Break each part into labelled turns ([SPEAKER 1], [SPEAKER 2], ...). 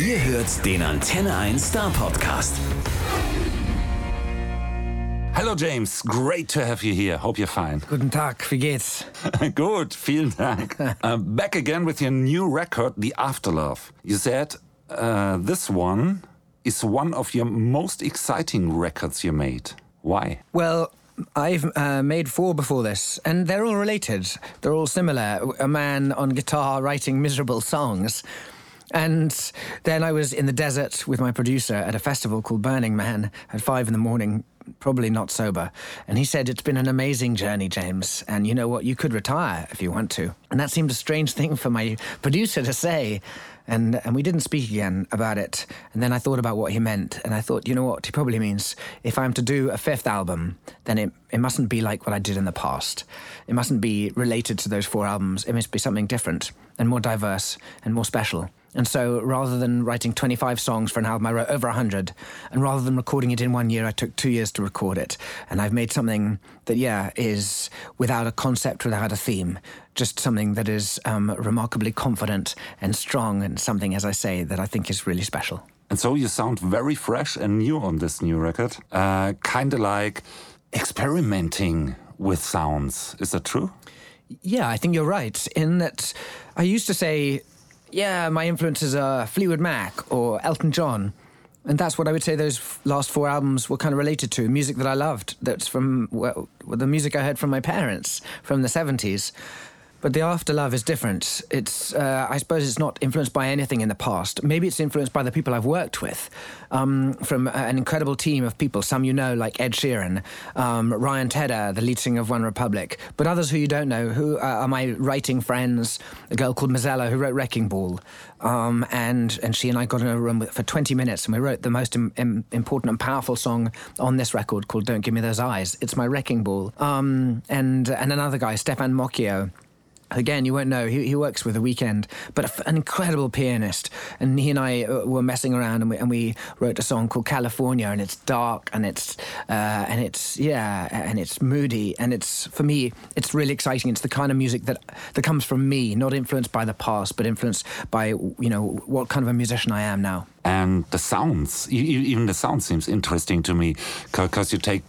[SPEAKER 1] Ihr hört den Antenne 1 Star Podcast.
[SPEAKER 2] Hello, James. Great to have you here. Hope you're fine.
[SPEAKER 3] Guten Tag, wie geht's?
[SPEAKER 2] Good, vielen Dank. uh, back again with your new record, The Afterlove. You said uh, this one is one of your most exciting records you made. Why?
[SPEAKER 3] Well, I've uh, made four before this, and they're all related. They're all similar. A man on guitar writing miserable songs. And then I was in the desert with my producer at a festival called Burning Man at five in the morning, probably not sober. And he said, It's been an amazing journey, James. And you know what? You could retire if you want to. And that seemed a strange thing for my producer to say. And, and we didn't speak again about it. And then I thought about what he meant. And I thought, you know what? He probably means if I'm to do a fifth album, then it, it mustn't be like what I did in the past. It mustn't be related to those four albums. It must be something different and more diverse and more special. And so rather than writing 25 songs for an album, I wrote over 100. And rather than recording it in one year, I took two years to record it. And I've made something that, yeah, is without a concept, without a theme, just something that is um, remarkably confident and strong, and something, as I say, that I think is really special.
[SPEAKER 2] And so you sound very fresh and new on this new record. Uh, kind of like experimenting with sounds. Is that true?
[SPEAKER 3] Yeah, I think you're right. In that, I used to say yeah, my influences are Fleetwood Mac or Elton John. And that's what I would say those f- last four albums were kind of related to music that I loved. That's from well, the music I heard from my parents from the 70s. But the afterlove is different. It's, uh, I suppose, it's not influenced by anything in the past. Maybe it's influenced by the people I've worked with, um, from an incredible team of people. Some you know, like Ed Sheeran, um, Ryan Tedder, the lead singer of OneRepublic, but others who you don't know, who uh, are my writing friends. A girl called MoZella who wrote Wrecking Ball, um, and and she and I got in a room for 20 minutes and we wrote the most Im- Im- important and powerful song on this record called "Don't Give Me Those Eyes." It's my Wrecking Ball. Um, and and another guy, Stefan Moccio again, you won't know. He, he works with a Weeknd, but an incredible pianist. And he and I uh, were messing around, and we, and we wrote a song called California, and it's dark, and it's uh, and it's yeah, and it's moody, and it's for me, it's really exciting. It's the kind of music that that comes from me, not influenced by the past, but influenced by you know what kind of a musician I am now.
[SPEAKER 2] And the sounds, even the sound seems interesting to me, because you take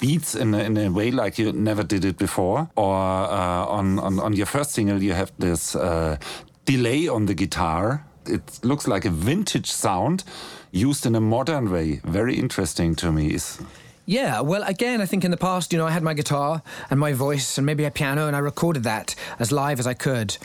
[SPEAKER 2] beats in a, in a way like you never did it before. Or uh, on, on, on your first single, you have this uh, delay on the guitar. It looks like a vintage sound used in a modern way. Very interesting to me.
[SPEAKER 3] Yeah, well, again, I think in the past, you know, I had my guitar and my voice and maybe a piano, and I recorded that as live as I could.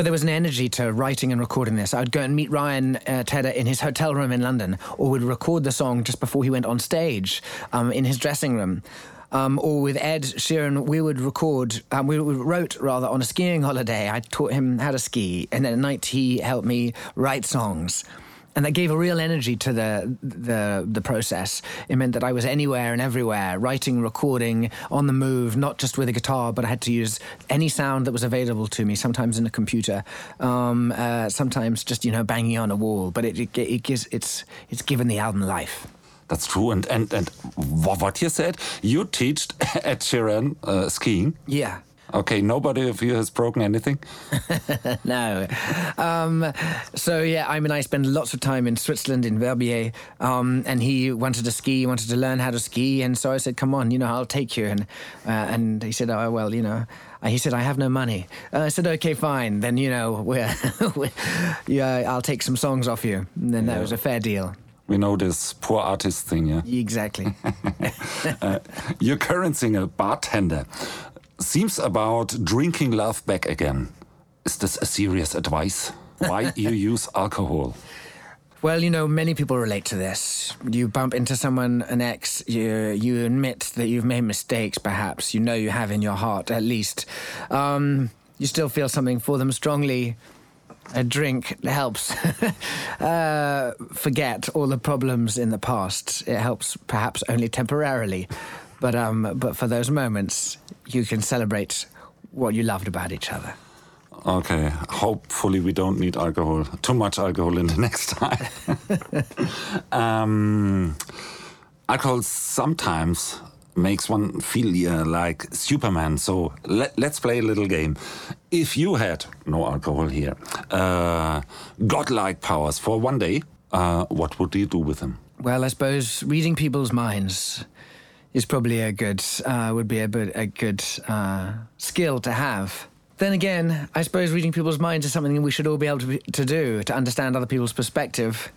[SPEAKER 3] But there was an energy to writing and recording this. I'd go and meet Ryan uh, Tedder in his hotel room in London, or would record the song just before he went on stage um, in his dressing room. Um, or with Ed Sheeran, we would record, um, we wrote rather on a skiing holiday. I taught him how to ski, and then at night he helped me write songs and that gave a real energy to the the the process. It meant that I was anywhere and everywhere, writing, recording, on the move, not just with a guitar, but I had to use any sound that was available to me. Sometimes in a computer, um, uh, sometimes just you know banging on a wall. But it, it, it gives it's it's given the album life.
[SPEAKER 2] That's true. And and and what you said, you teach at Sheeran uh, skiing.
[SPEAKER 3] Yeah.
[SPEAKER 2] Okay, nobody of you has broken anything?
[SPEAKER 3] no. Um, so, yeah, I mean, I spend lots of time in Switzerland, in Verbier, um, and he wanted to ski, wanted to learn how to ski. And so I said, come on, you know, I'll take you. And, uh, and he said, oh, well, you know, he said, I have no money. Uh, I said, okay, fine. Then, you know, we're, we're, yeah, I'll take some songs off you. And then yeah. that was a fair deal.
[SPEAKER 2] We know this poor artist thing, yeah?
[SPEAKER 3] Exactly.
[SPEAKER 2] uh, your current singer, Bartender, seems about drinking love back again. Is this a serious advice? Why you use alcohol?
[SPEAKER 3] Well, you know, many people relate to this. You bump into someone, an ex, you you admit that you've made mistakes, perhaps. You know you have in your heart, at least. Um, you still feel something for them strongly. A drink helps uh, forget all the problems in the past. It helps, perhaps only temporarily. But um, but for those moments, you can celebrate what you loved about each other.
[SPEAKER 2] Okay. Hopefully, we don't need alcohol. Too much alcohol in the next time. um, alcohol sometimes makes one feel uh, like Superman. So let, us play a little game. If you had no alcohol here, uh, godlike powers for one day, uh, what would you do with them?
[SPEAKER 3] Well, I suppose reading people's minds is probably a good uh, would be a, a good uh, skill to have. Then again, I suppose reading people's minds is something we should all be able to, be, to do to understand other people's perspective.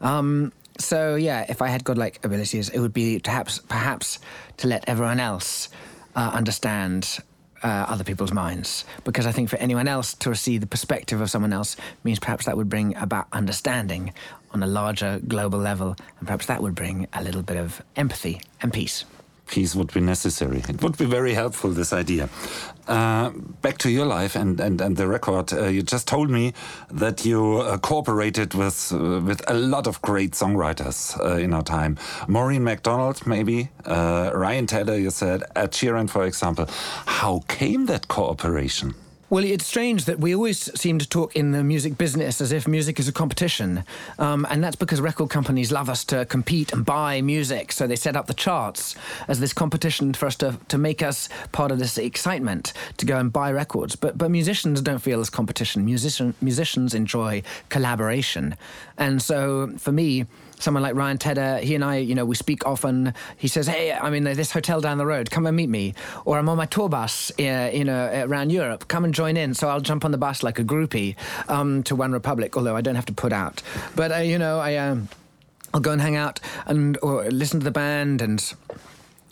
[SPEAKER 3] Um, so yeah, if I had godlike abilities, it would be perhaps perhaps to let everyone else uh, understand uh, other people's minds. Because I think for anyone else to see the perspective of someone else means perhaps that would bring about understanding on a larger global level, and perhaps that would bring a little bit of empathy and peace
[SPEAKER 2] peace would be necessary. It would be very helpful, this idea. Uh, back to your life and, and, and the record. Uh, you just told me that you uh, cooperated with uh, with a lot of great songwriters uh, in our time. Maureen McDonald, maybe. Uh, Ryan Tedder, you said. Ed Sheeran, for example. How came that cooperation?
[SPEAKER 3] Well, it's strange that we always seem to talk in the music business as if music is a competition. Um, and that's because record companies love us to compete and buy music. So they set up the charts as this competition for us to, to make us part of this excitement to go and buy records. But, but musicians don't feel as competition. Musician, musicians enjoy collaboration. And so for me, someone like Ryan Tedder, he and I, you know, we speak often. He says, "Hey, I'm in this hotel down the road. Come and meet me." Or I'm on my tour bus, uh, you know, around Europe. Come and join in. So I'll jump on the bus like a groupie um, to OneRepublic, although I don't have to put out. But uh, you know, I. Um, I'll go and hang out and or listen to the band and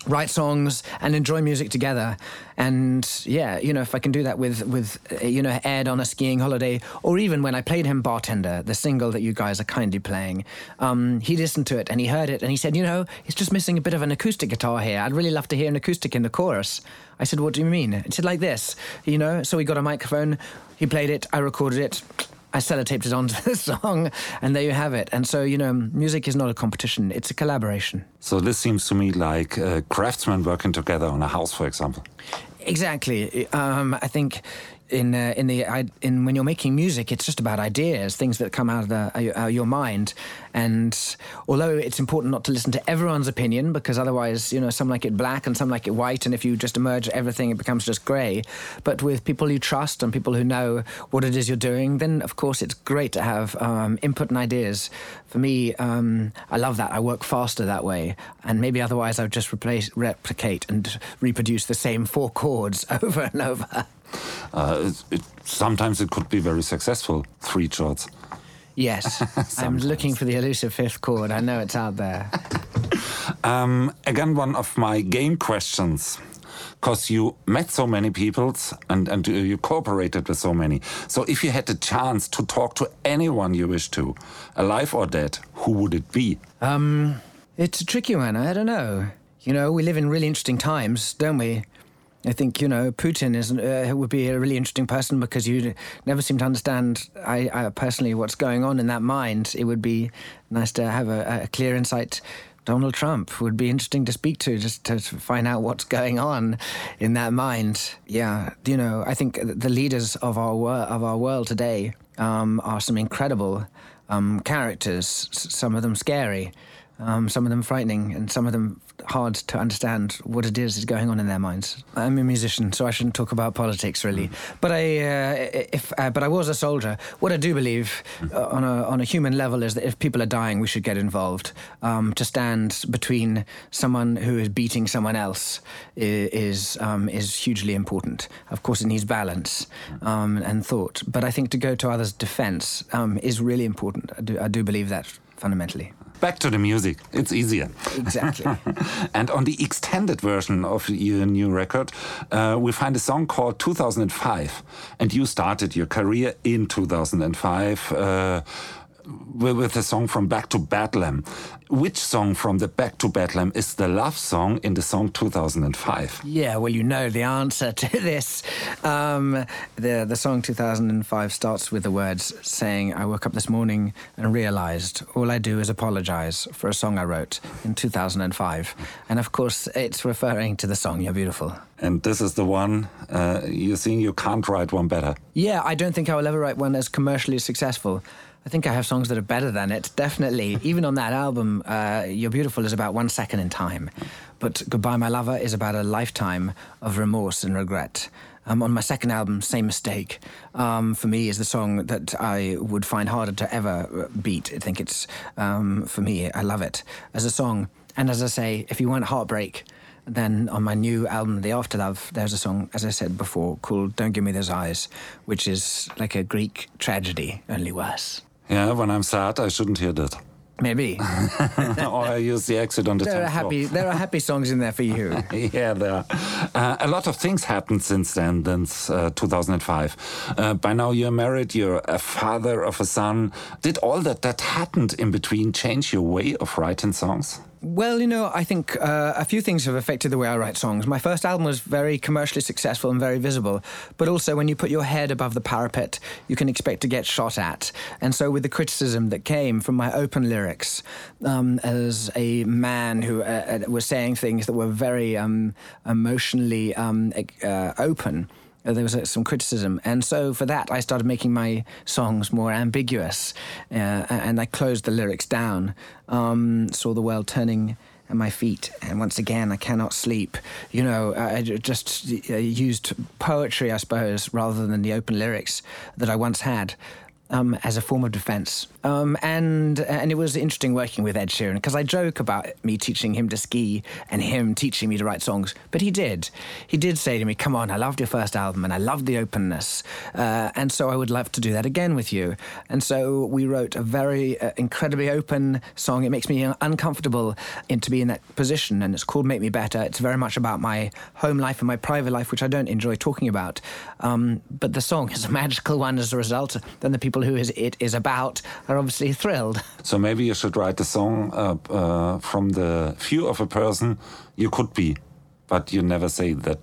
[SPEAKER 3] write songs and enjoy music together. And yeah, you know, if I can do that with with uh, you know Ed on a skiing holiday, or even when I played him Bartender, the single that you guys are kindly playing, um, he listened to it and he heard it and he said, you know, it's just missing a bit of an acoustic guitar here. I'd really love to hear an acoustic in the chorus. I said, what do you mean? He said like this, you know. So we got a microphone. He played it. I recorded it I sellotaped it onto the song, and there you have it. And so, you know, music is not a competition, it's a collaboration.
[SPEAKER 2] So, this seems to me like uh, craftsmen working together on a house, for example.
[SPEAKER 3] Exactly. Um, I think in uh, in the in when you're making music, it's just about ideas, things that come out of the, uh, your mind. And although it's important not to listen to everyone's opinion, because otherwise, you know, some like it black and some like it white, and if you just merge everything, it becomes just grey. But with people you trust and people who know what it is you're doing, then of course it's great to have um, input and ideas. For me, um, I love that. I work faster that way, and maybe otherwise I would just replace, replicate, and reproduce the same four chords over and over.
[SPEAKER 2] Uh, it, it, sometimes it could be very successful, three chords.
[SPEAKER 3] Yes, I'm looking for the elusive fifth chord. I know it's out there.
[SPEAKER 2] um, again, one of my game questions. Because you met so many people and, and you cooperated with so many. So, if you had the chance to talk to anyone you wish to, alive or dead, who would it be?
[SPEAKER 3] Um, it's a tricky one. I don't know. You know, we live in really interesting times, don't we? I think you know Putin is uh, would be a really interesting person because you never seem to understand. I, I, personally what's going on in that mind. It would be nice to have a, a, clear insight. Donald Trump would be interesting to speak to just to find out what's going on in that mind. Yeah, you know, I think the leaders of our wor- of our world today um, are some incredible um, characters. Some of them scary, um, some of them frightening, and some of them hard to understand what it is is going on in their minds. I'm a musician, so I shouldn't talk about politics really. Mm. But I, uh, if uh, but I was a soldier. What I do believe uh, on a on a human level is that if people are dying, we should get involved. Um, to stand between someone who is beating someone else is um, is hugely important. Of course, it needs balance um, and thought. But I think to go to others' defence um, is really important. I do, I do believe that fundamentally.
[SPEAKER 2] Back to the music. It's easier.
[SPEAKER 3] Exactly.
[SPEAKER 2] and on the extended version of your new record, uh, we find a song called 2005. And you started your career in 2005. Uh, with a song from Back to Bedlam. Which song from the Back to Bedlam is the love song in the song 2005?
[SPEAKER 3] Yeah, well, you know the answer to this. Um, the the song 2005 starts with the words saying, "I woke up this morning and realized all I do is apologize for a song I wrote in 2005," and of course, it's referring to the song "You're Beautiful."
[SPEAKER 2] And this is the one uh, you think you can't write one better.
[SPEAKER 3] Yeah, I don't think I will ever write one as commercially successful. I think I have songs that are better than it, definitely. Even on that album, uh, You're Beautiful is about one second in time. But Goodbye My Lover is about a lifetime of remorse and regret. Um, on my second album, Same Mistake, um, for me is the song that I would find harder to ever beat. I think it's, um, for me, I love it as a song. And as I say, if you want heartbreak, then on my new album, The Afterlove, there's a song, as I said before, called Don't Give Me Those Eyes, which is like a Greek tragedy, only worse.
[SPEAKER 2] Yeah, when I'm sad, I shouldn't hear that.
[SPEAKER 3] Maybe.
[SPEAKER 2] or I use the exit on the
[SPEAKER 3] there are happy
[SPEAKER 2] floor.
[SPEAKER 3] There are happy songs in there for you.
[SPEAKER 2] yeah, there are. Uh, a lot of things happened since then, since uh, 2005. Uh, by now you're married, you're a father of a son. Did all that that happened in between change your way of writing songs?
[SPEAKER 3] Well, you know, I think uh, a few things have affected the way I write songs. My first album was very commercially successful and very visible, but also when you put your head above the parapet, you can expect to get shot at. And so, with the criticism that came from my open lyrics, um, as a man who uh, uh was saying things that were very um, emotionally um, uh, open, there was uh, some criticism. And so for that, I started making my songs more ambiguous uh, and I closed the lyrics down. Um, saw the world turning at my feet, and once again, I cannot sleep. You know, I just uh, used poetry, I suppose, rather than the open lyrics that I once had um, as a form of defense. Um, and and it was interesting working with Ed Sheeran because I joke about me teaching him to ski and him teaching me to write songs, but he did. He did say to me, "Come on, I loved your first album and I loved the openness, uh, and so I would love to do that again with you." And so we wrote a very uh, incredibly open song. It makes me uncomfortable in, to be in that position, and it's called "Make Me Better." It's very much about my home life and my private life, which I don't enjoy talking about. Um, but the song is a magical one as a result. Then the people who is, it is about are obviously thrilled.
[SPEAKER 2] So maybe you should write a song uh, uh, from the view of a person you could be, but you never say that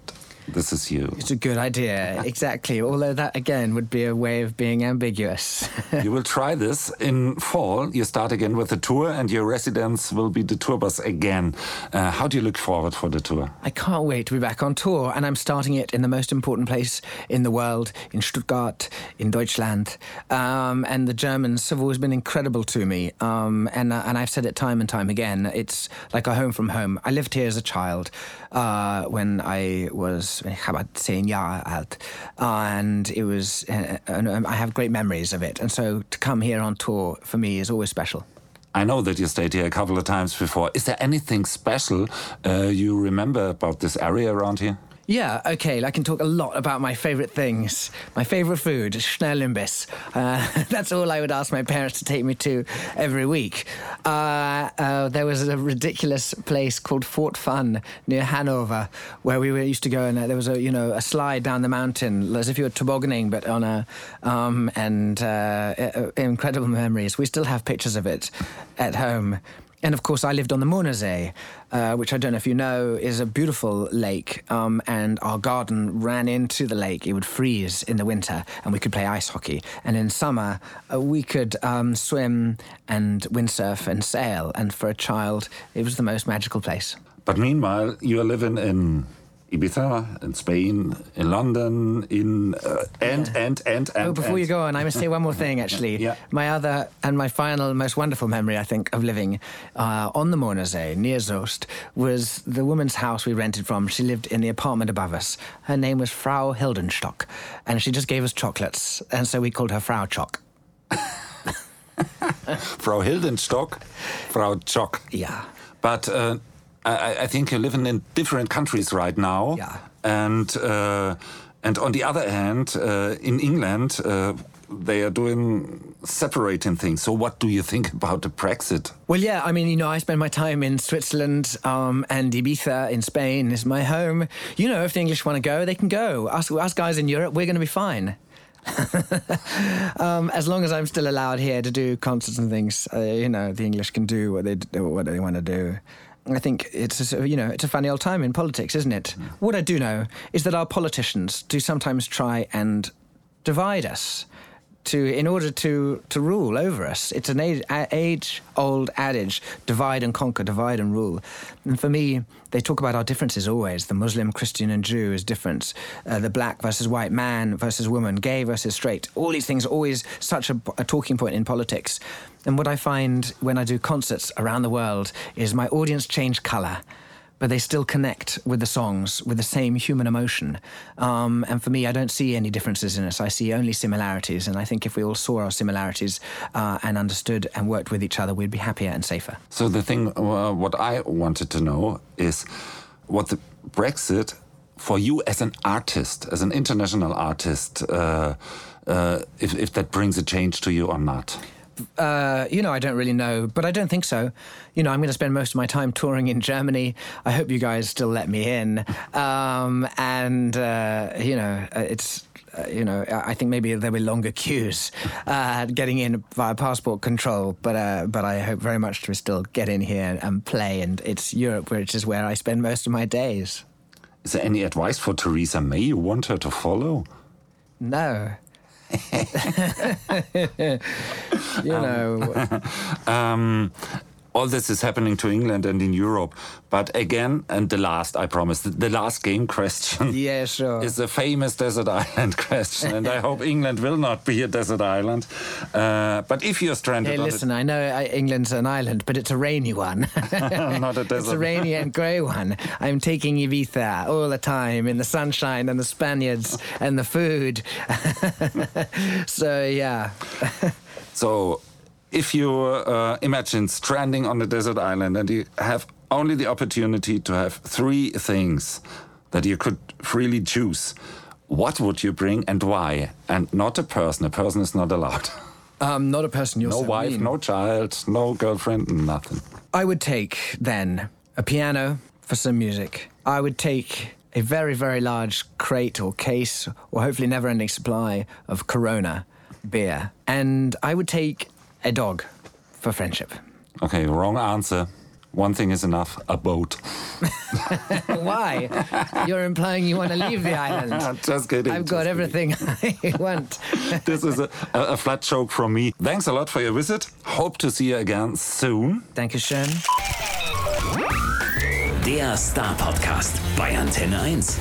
[SPEAKER 2] this is you.
[SPEAKER 3] It's a good idea, exactly. Although that again would be a way of being ambiguous.
[SPEAKER 2] you will try this in fall. You start again with the tour, and your residence will be the tour bus again. Uh, how do you look forward for the tour?
[SPEAKER 3] I can't wait to be back on tour, and I'm starting it in the most important place in the world, in Stuttgart, in Deutschland. Um, and the Germans have always been incredible to me, um, and uh, and I've said it time and time again. It's like a home from home. I lived here as a child uh, when I was about 10 Jahre alt. And it was, uh, and I have great memories of it. And so to come here on tour for me is always special.
[SPEAKER 2] I know that you stayed here a couple of times before. Is there anything special uh, you remember about this area around here?
[SPEAKER 3] Yeah, okay, I can talk a lot about my favourite things. My favourite food, Schnellimbiss. Uh, that's all I would ask my parents to take me to every week. Uh, uh, there was a ridiculous place called Fort Fun near Hanover where we were, used to go and uh, there was a, you know, a slide down the mountain as if you were tobogganing but on a, um, and uh, incredible memories. We still have pictures of it at home. And of course, I lived on the Möhnesee, uh, which I don't know if you know is a beautiful lake. Um, and our garden ran into the lake. It would freeze in the winter, and we could play ice hockey. And in summer, uh, we could um, swim and windsurf and sail. And for a child, it was the most magical place.
[SPEAKER 2] But meanwhile, you are living in Ibiza, in Spain, in London, in uh, and, yeah. and and and.
[SPEAKER 3] Oh, before
[SPEAKER 2] and.
[SPEAKER 3] you go on, I must say one more thing. Actually,
[SPEAKER 2] yeah.
[SPEAKER 3] my other and my final, most wonderful memory, I think, of living uh, on the Möhnesee near Soest was the woman's house we rented from. She lived in the apartment above us. Her name was Frau Hildenstock, and she just gave us chocolates, and so we called her Frau Chock.
[SPEAKER 2] Frau Hildenstock, Frau Chock.
[SPEAKER 3] Yeah.
[SPEAKER 2] But. Uh, I, I, think you're living in different countries right now.
[SPEAKER 3] Yeah.
[SPEAKER 2] And uh, and on the other hand, uh, in England, uh, they are doing separating things. So, what do you think about the Brexit?
[SPEAKER 3] Well, yeah, I mean, you know, I spend my time in Switzerland um, and Ibiza in Spain is my home. You know, if the English want to go, they can go. Us, us guys in Europe, we're going to be fine. um, as long as I'm still allowed here to do concerts and things, uh, you know, the English can do what they what they want to do. I think it's a, you know it's a funny old time in politics, isn't it? Mm. What I do know is that our politicians do sometimes try and divide us. to in order to to rule over us. It's an age, age old adage: divide and conquer, divide and rule. And for me, they talk about our differences always: the Muslim, Christian, and Jew is different, uh, the black versus white, man versus woman, gay versus straight. All these things are always such a, a talking point in politics. And what I find when I do concerts around the world is my audience change color but they still connect with the songs with the same human emotion. Um, and for me, I don't see any differences in us. I see only similarities. And I think if we all saw our similarities uh, and understood and worked with each other, we'd be happier and safer.
[SPEAKER 2] So the thing, uh, what I wanted to know is what the Brexit for you as an artist, as an international artist, uh, uh if, if that brings a change to you or not.
[SPEAKER 3] Uh, you know, I don't really know, but I don't think so. You know, I'm going to spend most of my time touring in Germany. I hope you guys still let me in. Um, and, uh, you know, uh, it's. Uh, you know, I think maybe there'll be longer queues uh, getting in via passport control, but uh, but I hope very much to still get in here and play. And it's Europe, which is where I spend most of my days.
[SPEAKER 2] Is there any advice for Theresa May you want her to follow?
[SPEAKER 3] No. you know.
[SPEAKER 2] um, all this is happening to England and in Europe. But again, and the last, I promise, the last game question
[SPEAKER 3] yeah, sure.
[SPEAKER 2] is a famous desert island question. and I hope England will not be a desert island. Uh, but if you're stranded.
[SPEAKER 3] Hey, listen, I know uh, England's an island, but it's a rainy one.
[SPEAKER 2] not a desert.
[SPEAKER 3] It's a rainy and grey one. I'm taking Ibiza all the time in the sunshine and the Spaniards and the food. so, yeah.
[SPEAKER 2] so if you uh, imagine stranding on a desert island and you have only the opportunity to have three things that you could freely choose, what would you bring and why? And not a person. A person is not allowed.
[SPEAKER 3] Um, not a person. You're
[SPEAKER 2] no wife,
[SPEAKER 3] mean.
[SPEAKER 2] no child, no girlfriend, nothing.
[SPEAKER 3] I would take then a piano for some music. I would take a very, very large crate or case, or hopefully never ending supply of Corona beer. And I would take a dog for friendship.
[SPEAKER 2] Okay, wrong answer. One thing is enough a boat.
[SPEAKER 3] Why? You're implying you want to leave the island.
[SPEAKER 2] just kidding.
[SPEAKER 3] I've got everything I want.
[SPEAKER 2] this is a, a, flat joke from me. Thanks a lot for your visit. Hope to see you again soon.
[SPEAKER 3] Thank you, schön.
[SPEAKER 1] Der Star Podcast bei Antenne 1.